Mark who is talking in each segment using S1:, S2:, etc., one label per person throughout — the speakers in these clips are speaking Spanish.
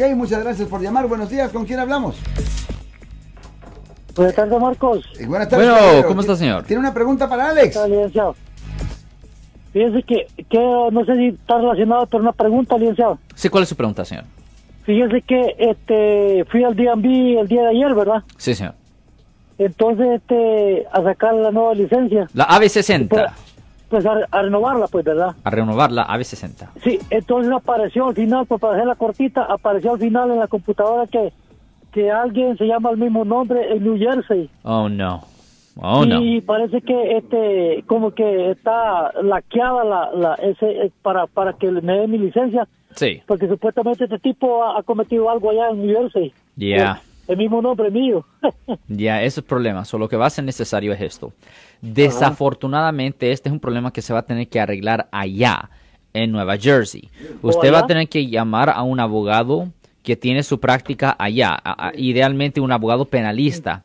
S1: Ok, muchas gracias por llamar. Buenos días, ¿con quién hablamos?
S2: Buenas tardes, Marcos.
S1: Eh, buenas tardes.
S3: Bueno,
S1: caballero.
S3: ¿cómo está, señor?
S1: ¿Tiene una pregunta para Alex?
S2: Está, licenciado. Fíjese que, que no sé si está relacionado, pero una pregunta, licenciado.
S3: Sí, ¿cuál es su pregunta, señor?
S2: Fíjese que este fui al DMV el día de ayer, ¿verdad?
S3: Sí, señor.
S2: Entonces, este, a sacar la nueva licencia,
S3: La AB60.
S2: Pues, a, a renovarla, pues, ¿verdad?
S3: A renovar la AB60.
S2: Sí, entonces apareció al final, pues para hacer la cortita, apareció al final en la computadora que, que alguien se llama el mismo nombre en New Jersey.
S3: Oh, no. Oh, no.
S2: y parece que este como que está laqueada la, la ese eh, para para que me dé mi licencia
S3: Sí.
S2: porque supuestamente este tipo ha, ha cometido algo allá en New Jersey
S3: Ya.
S2: el, el mismo nombre mío
S3: Ya, ese es el problema. Solo lo que va a ser necesario es esto. Desafortunadamente, este es un problema que se va a tener que arreglar allá, en Nueva Jersey. Usted va a tener que llamar a un abogado que tiene su práctica allá, a- a- idealmente un abogado penalista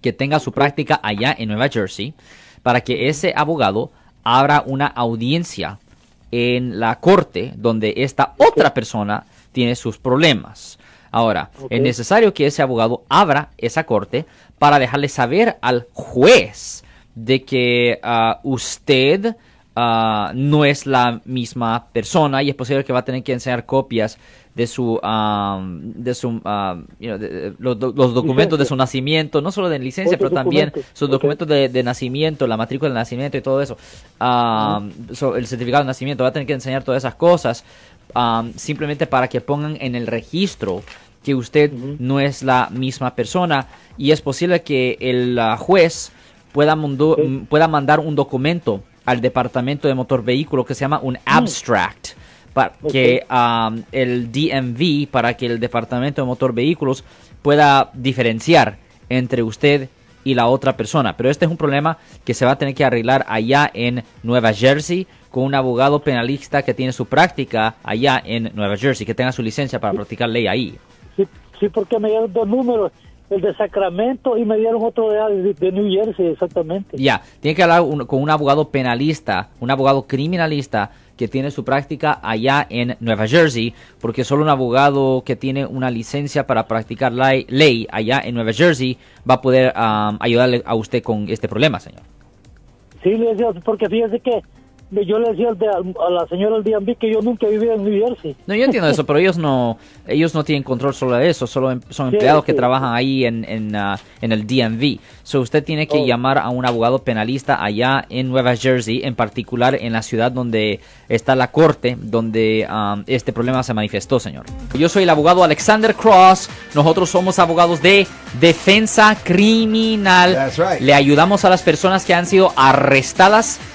S3: que tenga su práctica allá en Nueva Jersey, para que ese abogado abra una audiencia en la corte donde esta otra persona tiene sus problemas. Ahora, es necesario que ese abogado abra esa corte para dejarle saber al juez de que ah, usted ah, no es la misma persona y es posible que va a tener que enseñar copias de su um, de su um, you know, de- de- los, do- los documentos de su nacimiento, no solo de licencia, pero también sus documentos de, de nacimiento, la matrícula de nacimiento y todo eso, Um, so, el certificado de nacimiento, va a tener que enseñar todas esas cosas um, simplemente para que pongan en el registro que usted no es la misma persona. Y es posible que el juez pueda, mundo- pueda mandar un documento al departamento de motor vehículo que se llama un abstract para que um, el DMV para que el departamento de motor vehículos pueda diferenciar entre usted y la otra persona. Pero este es un problema que se va a tener que arreglar allá en Nueva Jersey con un abogado penalista que tiene su práctica allá en Nueva Jersey que tenga su licencia para practicar ley ahí.
S2: Sí, sí porque me dieron dos números el de Sacramento y me dieron otro de, de, de New Jersey exactamente
S3: Ya, tiene que hablar un- con un abogado penalista, un abogado criminalista que tiene su práctica allá en Nueva Jersey, porque solo un abogado que tiene una licencia para practicar la ley allá en Nueva Jersey va a poder um, ayudarle a usted con este problema, señor.
S2: sí porque fíjese que yo le decía al de- a la señora del DMV que yo nunca vivido en New Jersey
S3: No, yo entiendo eso, pero ellos no, ellos no tienen control solo de eso, solo em- son
S2: Sí,
S3: empleados que trabajan ahí en, en, ah, en el DMV. So usted tiene que
S2: Oh.
S3: llamar a un abogado penalista allá en Nueva Jersey, en particular en la ciudad donde está la corte, donde um, este problema se manifestó, señor. Yo soy el abogado Alexander Cross, nosotros somos abogados de defensa criminal.
S1: That's right.
S3: Le ayudamos a las personas que han sido arrestadas